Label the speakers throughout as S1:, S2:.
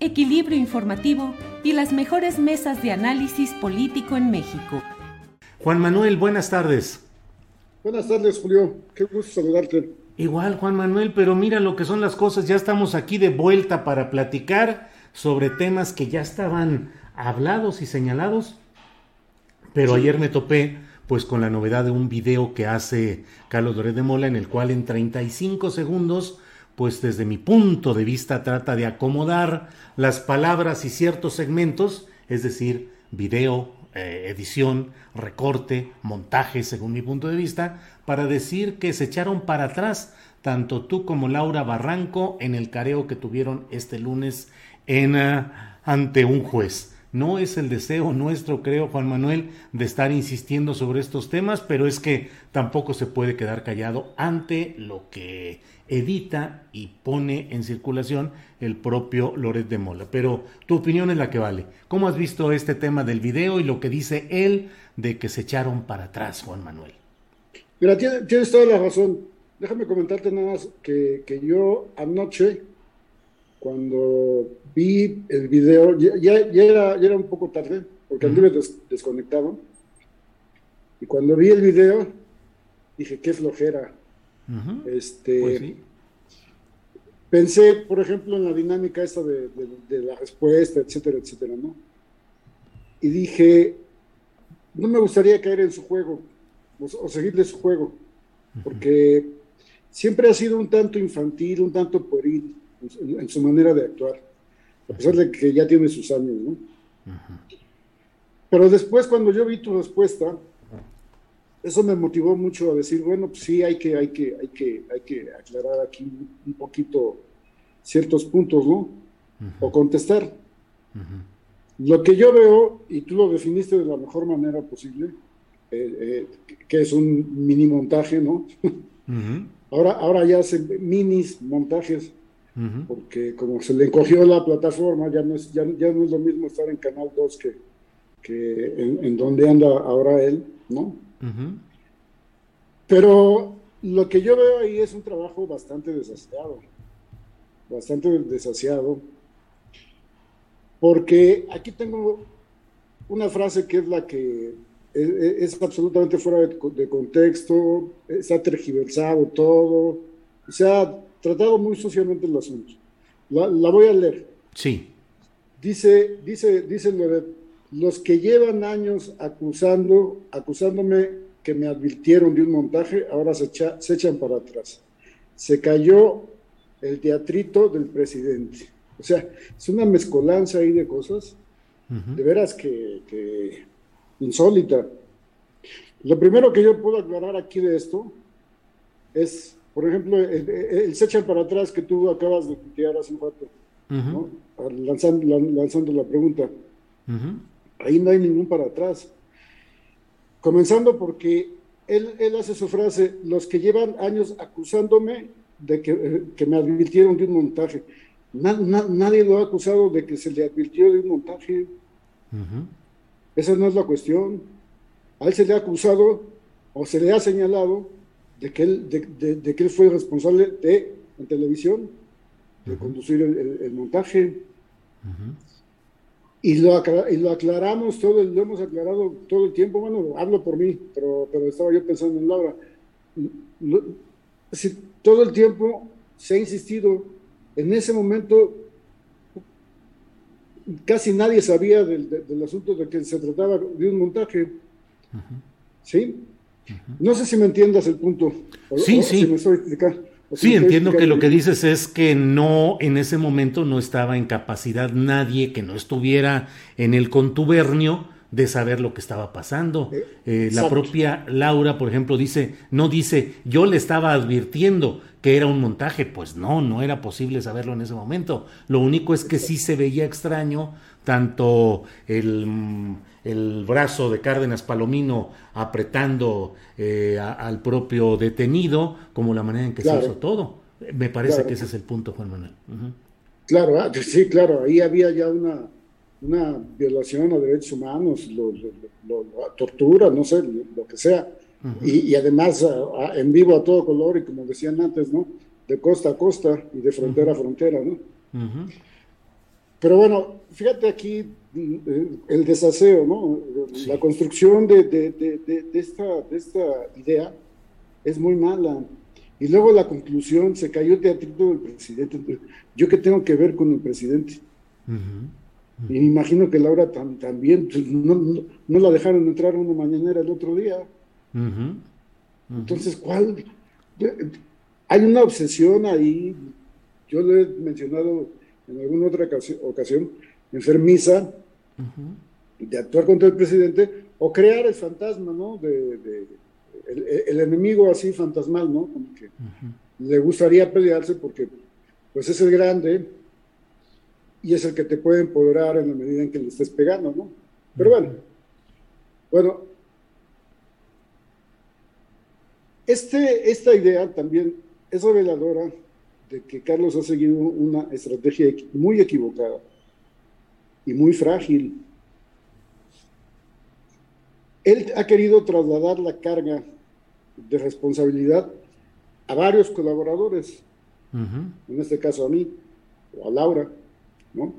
S1: equilibrio informativo y las mejores mesas de análisis político en México.
S2: Juan Manuel, buenas tardes.
S3: Buenas tardes, Julio. Qué gusto saludarte.
S2: Igual, Juan Manuel, pero mira lo que son las cosas. Ya estamos aquí de vuelta para platicar sobre temas que ya estaban hablados y señalados. Pero ayer me topé pues con la novedad de un video que hace Carlos Doré de Mola en el cual en 35 segundos pues desde mi punto de vista trata de acomodar las palabras y ciertos segmentos, es decir, video, eh, edición, recorte, montaje, según mi punto de vista, para decir que se echaron para atrás tanto tú como Laura Barranco en el careo que tuvieron este lunes en, uh, ante un juez. No es el deseo nuestro, creo, Juan Manuel, de estar insistiendo sobre estos temas, pero es que tampoco se puede quedar callado ante lo que edita y pone en circulación el propio Loret de Mola. Pero tu opinión es la que vale. ¿Cómo has visto este tema del video y lo que dice él de que se echaron para atrás, Juan Manuel?
S3: Mira, tienes, toda la razón. Déjame comentarte nada más que, que yo anoche, cuando vi el video, ya, ya, era, ya era, un poco tarde, porque anduve des, desconectado. Y cuando vi el video, dije, qué flojera. Uh -huh. Este,
S2: pues sí.
S3: Pensé, por ejemplo, en la dinámica esta de, de, de, la respuesta, etcétera, etcétera, ¿no? Y dije, no me gustaría caer en su juego o, o seguirle su juego, porque uh -huh. siempre ha sido un tanto infantil, un tanto pueril en, en, su manera de actuar, a pesar de que ya tiene sus años, ¿no? Pero después, cuando yo vi tu respuesta, eso me motivó mucho a decir, bueno, pues sí, hay que, hay que, hay que, hay que aclarar aquí un poquito ciertos puntos, ¿no? O contestar. Lo que yo veo, y tú lo definiste de la mejor manera posible, eh, eh, que es un mini montaje, ¿no? Ahora, ahora ya hacen minis montajes, porque como se le encogió la plataforma, ya no es, ya, ya no es lo mismo estar en Canal 2 que, que en, en donde anda ahora él, ¿no? Uh -huh. Pero lo que yo veo ahí es un trabajo bastante desasiado, bastante desasiado, porque aquí tengo una frase que es la que es, es absolutamente fuera de, de, contexto, está tergiversado todo, se ha tratado muy socialmente el asunto. La, la voy a leer.
S2: Sí.
S3: Dice, dice, dice Loret, los que llevan años acusando, acusándome que me advirtieron de un montaje, ahora se, echa, se, echan para atrás. Se cayó el teatrito del presidente. O sea, es una mezcolanza ahí de cosas, uh -huh. de veras que, que, insólita. Lo primero que yo puedo aclarar aquí de esto es, por ejemplo, el, el se echan para atrás que tú acabas de tuitear hace un rato, uh -huh. ¿no? lanzando, lanzando la pregunta. Uh -huh ahí no hay ningún para atrás. Comenzando porque él, él, hace su frase, los que llevan años acusándome de que, eh, que me advirtieron de un montaje. Na, na, nadie lo ha acusado de que se le advirtió de un montaje. Uh -huh. Esa no es la cuestión. A él se le ha acusado o se le ha señalado de que él, de, de, de que él fue responsable de en televisión de conducir el, montaje. y, lo y lo aclaramos todo, lo hemos aclarado todo el tiempo. Bueno, hablo por mí, pero, pero estaba yo pensando en Laura. todo el tiempo se ha insistido. En ese momento casi nadie sabía del, asunto de que se trataba de un montaje. ¿Sí? No sé si me entiendas el punto.
S2: sí, sí. sí, entiendo que lo que dices es que no, en ese momento no estaba en capacidad nadie que no estuviera en el contubernio de saber lo que estaba pasando. Eh, eh, la propia Laura, por ejemplo, dice, no dice, yo le estaba advirtiendo que era un montaje, pues no, no era posible saberlo en ese momento. Lo único es que sí se veía extraño tanto el, el brazo de Cárdenas Palomino apretando eh, al propio detenido, como la manera en que se hizo todo. Me parece que ese es el punto, Juan Manuel.
S3: Claro, ah, sí, claro, ahí había ya una una violación a derechos humanos, lo, tortura, no sé, lo, que sea. y, además en vivo a todo color y como decían antes, ¿no? De costa a costa y de frontera a frontera, ¿no? Pero bueno, fíjate aquí eh, el desaseo, ¿no? La construcción de, de, de, esta, de esta idea es muy mala. Y luego la conclusión, se cayó el teatrito del presidente. ¿Yo qué tengo que ver con el presidente? Y me imagino que Laura también, pues, no, la dejaron entrar una mañanera el otro día. Entonces, ¿cuál? Hay una obsesión ahí, yo lo he mencionado en alguna otra ocasión, enfermiza, de actuar contra el presidente o crear el fantasma, ¿no? De, el, enemigo así fantasmal, ¿no? Como que le gustaría pelearse porque, pues es el grande, y es el que te puede empoderar en la medida en que le estés pegando, ¿no? Pero bueno, bueno, este, esta idea también es reveladora de que Carlos ha seguido una estrategia muy equivocada y muy frágil. Él ha querido trasladar la carga de responsabilidad a varios colaboradores, en este caso a mí o a Laura, ¿no?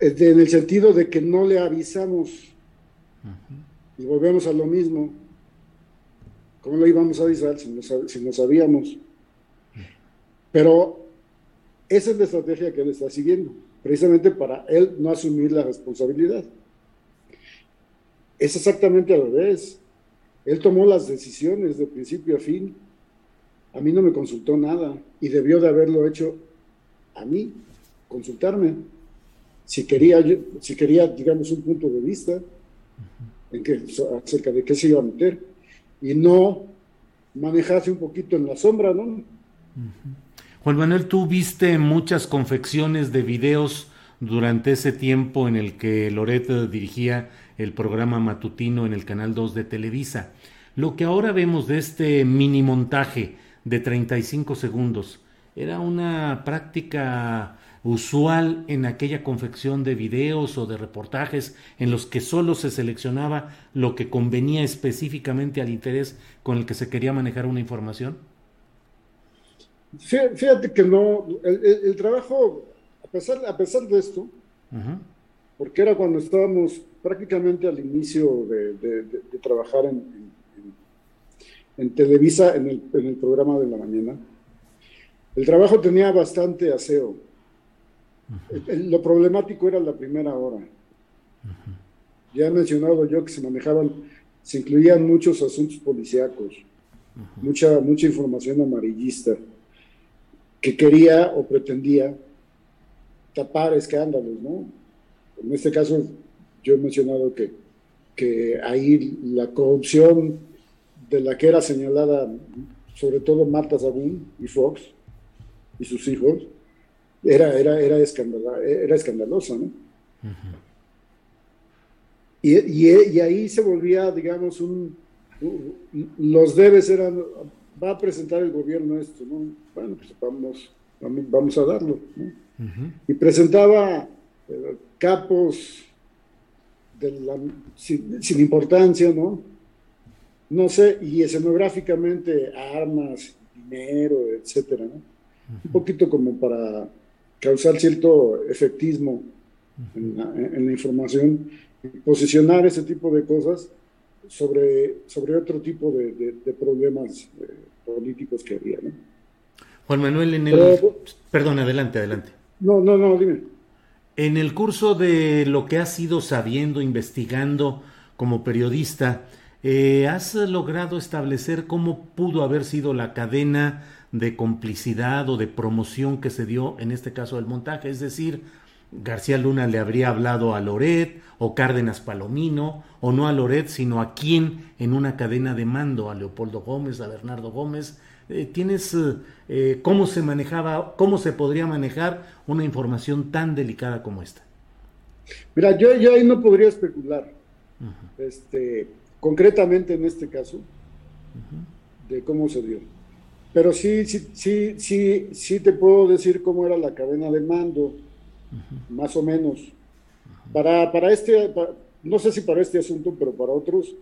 S3: En el sentido de que no le avisamos y volvemos a lo mismo. ¿Cómo lo íbamos a avisar si no, si sabíamos? Pero esa es la estrategia que él está siguiendo, precisamente para él no asumir la responsabilidad. Es exactamente al revés. Él tomó las decisiones de principio a fin. A mí no me consultó nada y debió de haberlo hecho a mí consultarme si quería, si quería, digamos, un punto de vista en que, acerca de qué se iba a meter y no manejarse un poquito en la sombra, ¿no?
S2: Juan Manuel, tú viste muchas confecciones de videos durante ese tiempo en el que Loreto dirigía el programa matutino en el Canal 2 de Televisa. Lo que ahora vemos de este mini montaje de 35 segundos, ¿era una práctica usual en aquella confección de videos o de reportajes en los que solo se seleccionaba lo que convenía específicamente al interés con el que se quería manejar una información?
S3: Fíjate que no, el, trabajo, a pesar, a pesar de esto, porque era cuando estábamos prácticamente al inicio de, trabajar en, en, Televisa, en el, en el programa de la mañana, el trabajo tenía bastante aseo lo problemático era la primera hora. Ya he mencionado yo que se manejaban, se incluían muchos asuntos policíacos, mucha, mucha información amarillista que quería o pretendía tapar escándalos, ¿no? En este caso, yo he mencionado que, que ahí la corrupción de la que era señalada sobre todo Marta Sabún y Fox y sus hijos, era, era, era, era escandalosa, ¿no? y, y, ahí se volvía, digamos, un, los debes eran, va a presentar el gobierno esto, ¿no? Bueno, pues vamos, vamos, a darlo, ¿no? Y presentaba eh, capos sin, sin, importancia, ¿no? No sé, y escenográficamente armas, dinero, etcétera, ¿no? un poquito como para causar cierto efectismo en, la, información y posicionar ese tipo de cosas sobre, sobre otro tipo de, problemas eh, políticos que había. ¿no?
S2: Juan Manuel, en el... perdón, adelante, adelante.
S3: No, no, no, dime.
S2: En el curso de lo que has ido sabiendo, investigando como periodista, eh, ¿has logrado establecer cómo pudo haber sido la cadena de complicidad o de promoción que se dio en este caso del montaje? Es decir, García Luna le habría hablado a Loret o Cárdenas Palomino, o no a Loret, sino a quién en una cadena de mando, a Leopoldo Gómez, a Bernardo Gómez. Eh, ¿Tienes eh, cómo se manejaba, cómo se podría manejar una información tan delicada como esta?
S3: Mira, yo, yo ahí no podría especular, este, concretamente en este caso, de cómo se dio. Pero sí, sí, sí, sí, sí te puedo decir cómo era la cadena de mando, más o menos. Para, para este, no sé si para este asunto, pero para otros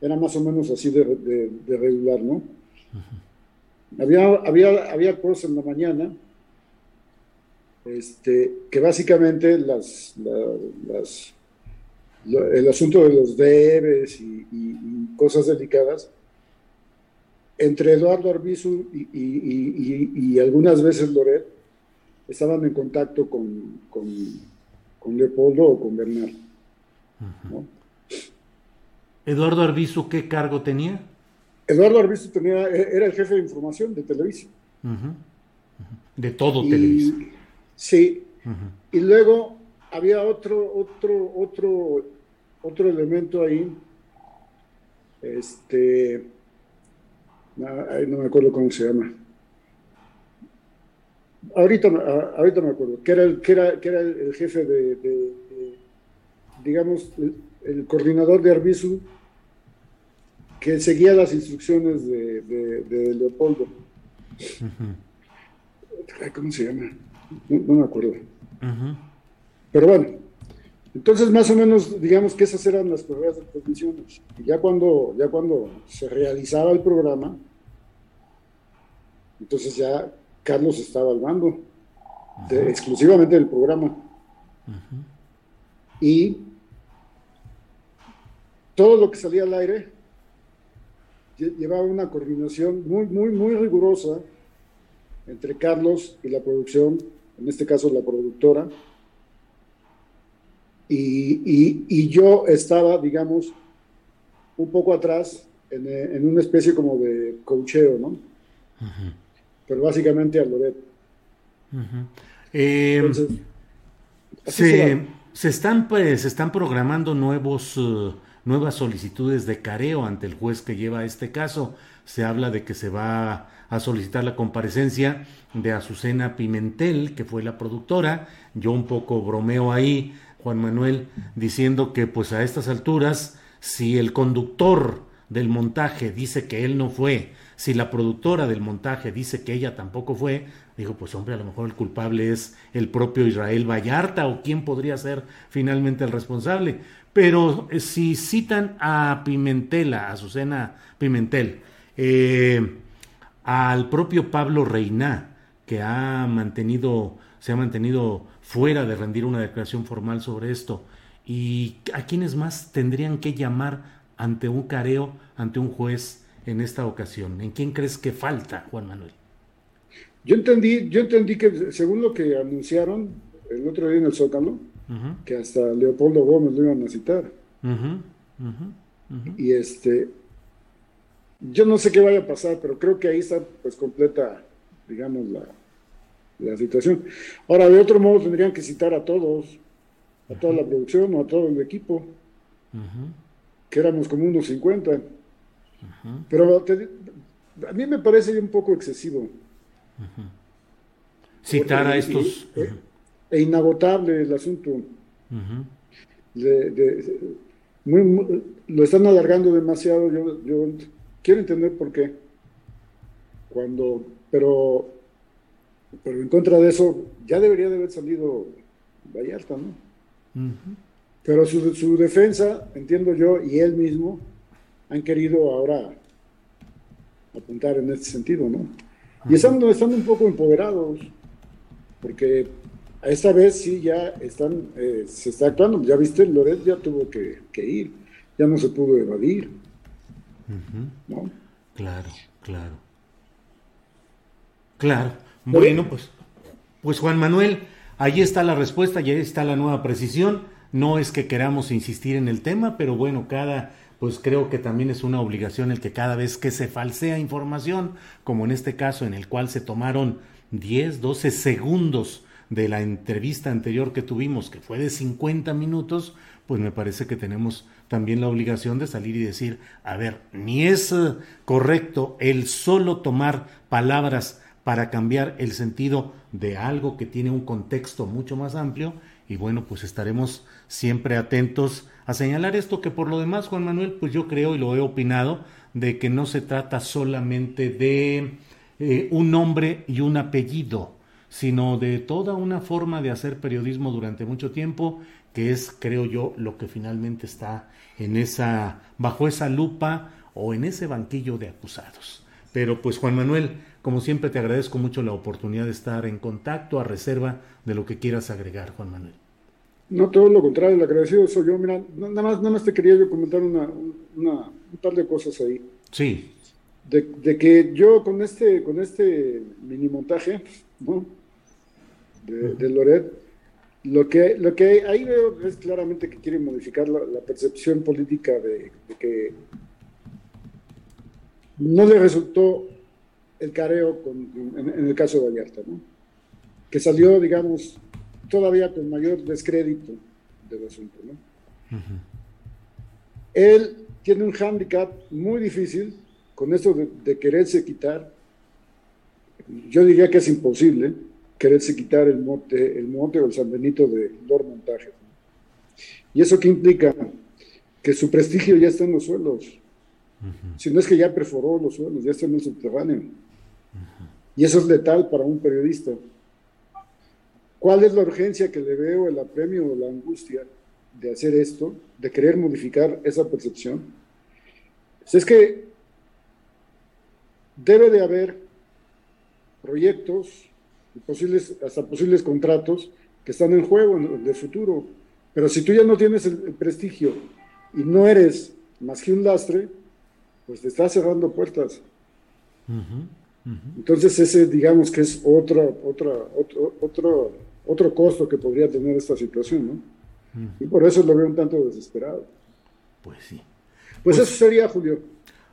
S3: era más o menos así de, regular, ¿no? Había, había, había cosas en la mañana este, que básicamente las, las, el asunto de los debes y, cosas delicadas, entre Eduardo Arbizu y, algunas veces Loret, estaban en contacto con, con, Leopoldo o con Bernal.
S2: ¿Eduardo Arbizu qué cargo tenía?
S3: Eduardo Arbizu tenía, e, era el jefe de información de Televisa.
S2: De todo Televisa.
S3: Sí. Y luego había otro, otro, otro, otro elemento ahí. Este. No me acuerdo cómo se llama. Ahorita, ahorita me acuerdo, que era el, que era, que era el jefe de, digamos, el, coordinador de Arbizu, que seguía las instrucciones de, Leopoldo. ¿Cómo se llama? No, me acuerdo. Pero bueno, entonces más o menos, digamos que esas eran las pruebas de transmisiones. Y ya cuando, ya cuando se realizaba el programa, entonces ya Carlos estaba al mando, exclusivamente del programa. Y todo lo que salía al aire llevaba una coordinación muy, muy, muy rigurosa entre Carlos y la producción, en este caso la productora, y, yo estaba, digamos, un poco atrás en, una especie como de cocheo, ¿no? Pero básicamente a Loret.
S2: Eh, se, están, pues, se están programando nuevos, uh, nuevas solicitudes de careo ante el juez que lleva este caso. Se habla de que se va a solicitar la comparecencia de Azucena Pimentel, que fue la productora. Yo un poco bromeo ahí, Juan Manuel, diciendo que pues a estas alturas, si el conductor del montaje dice que él no fue, si la productora del montaje dice que ella tampoco fue, digo, pues hombre, a lo mejor el culpable es el propio Israel Vallarta o quién podría ser finalmente el responsable. Pero eh, si citan a Pimentel, a Azucena Pimentel, eh, al propio Pablo Reina, que ha mantenido, se ha mantenido fuera de rendir una declaración formal sobre esto, y a quienes más tendrían que llamar ante un careo, ante un juez en esta ocasión? ¿En quién crees que falta, Juan Manuel?
S3: Yo entendí, yo entendí que según lo que anunciaron el otro día en el Zócalo, que hasta Leopoldo Gómez lo iban a citar. y este, yo no sé qué vaya a pasar, pero creo que ahí está pues completa, digamos, la, la situación. Ahora, de otro modo, tendrían que citar a todos, a toda la producción o a todo el equipo, que éramos como unos 50. Pero a mí me parece un poco excesivo.
S2: Citar a estos.
S3: E, e, inagotable el asunto. lo están alargando demasiado. Yo, yo quiero entender por qué. Cuando, pero, pero en contra de eso, ya debería de haber salido Vallarta, ¿no? Pero su, su defensa, entiendo yo, y él mismo, han querido ahora apuntar en este sentido, ¿no? Y están, están un poco empoderados, porque a esta vez sí ya están, eh, se está actuando. Ya viste, Loret ya tuvo que, ir, ya no se pudo evadir.
S2: ¿no? Claro, claro. Claro. Bueno, pues, pues Juan Manuel, ahí está la respuesta, y ahí está la nueva precisión. No es que queramos insistir en el tema, pero bueno, cada pues creo que también es una obligación el que cada vez que se falsea información, como en este caso en el cual se tomaron 10, 12 segundos de la entrevista anterior que tuvimos, que fue de 50 minutos, pues me parece que tenemos también la obligación de salir y decir, a ver, ni es eh, correcto el solo tomar palabras para cambiar el sentido de algo que tiene un contexto mucho más amplio, y bueno, pues estaremos siempre atentos a señalar esto que por lo demás, Juan Manuel, pues yo creo y lo he opinado, de que no se trata solamente de eh, un nombre y un apellido, sino de toda una forma de hacer periodismo durante mucho tiempo, que es, creo yo, lo que finalmente está en esa, bajo esa lupa o en ese banquillo de acusados. Pero pues Juan Manuel, como siempre te agradezco mucho la oportunidad de estar en contacto a reserva de lo que quieras agregar, Juan Manuel.
S3: No, todo lo contrario, el agradecido soy yo. Mira, nada más, nada más te quería yo comentar una, una, un par de cosas ahí.
S2: Sí.
S3: De, que yo con este, con este mini montaje, ¿no? De, Loret, lo que, lo que ahí veo es claramente que quiere modificar la, percepción política de, que no le resultó el careo en, en, el caso de Vallarta, ¿no? Que salió, digamos, todavía con mayor descrédito del asunto. ¿no? Él tiene un hándicap muy difícil con esto de, quererse quitar. Yo diría que es imposible quererse quitar el monte, el monte o el San Benito de Lord Montaje. ¿Y eso qué implica? Que su prestigio ya está en los suelos. Si no es que ya perforó los suelos, ya está en el subterráneo. Y eso es letal para un periodista. ¿Cuál es la urgencia que le veo, el apremio o la angustia de hacer esto, de querer modificar esa percepción? Pues es que debe de haber proyectos, posibles, hasta posibles contratos que están en juego en el futuro. Pero si tú ya no tienes el, prestigio y no eres más que un lastre, pues te estás cerrando puertas. Entonces ese digamos que es otra, otra, otro, otro, otro costo que podría tener esta situación, ¿no? Y por eso lo veo un tanto desesperado.
S2: Pues sí.
S3: Pues, pues, eso sería, Julio.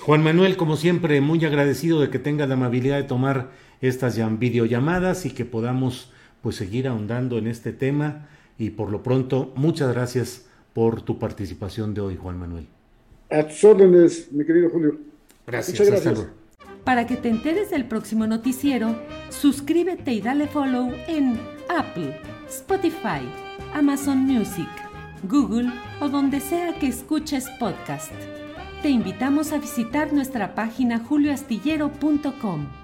S2: Juan Manuel, como siempre, muy agradecido de que tenga la amabilidad de tomar estas videollamadas y que podamos pues seguir ahondando en este tema. Y por lo pronto, muchas gracias por tu participación de hoy, Juan Manuel.
S3: A tus órdenes, mi querido Julio.
S2: Gracias. Muchas gracias.
S1: Para que te enteres del próximo noticiero, suscríbete y dale follow en Apple, Spotify, Amazon Music, Google o donde sea que escuches podcast. Te invitamos a visitar nuestra página julioastillero.com.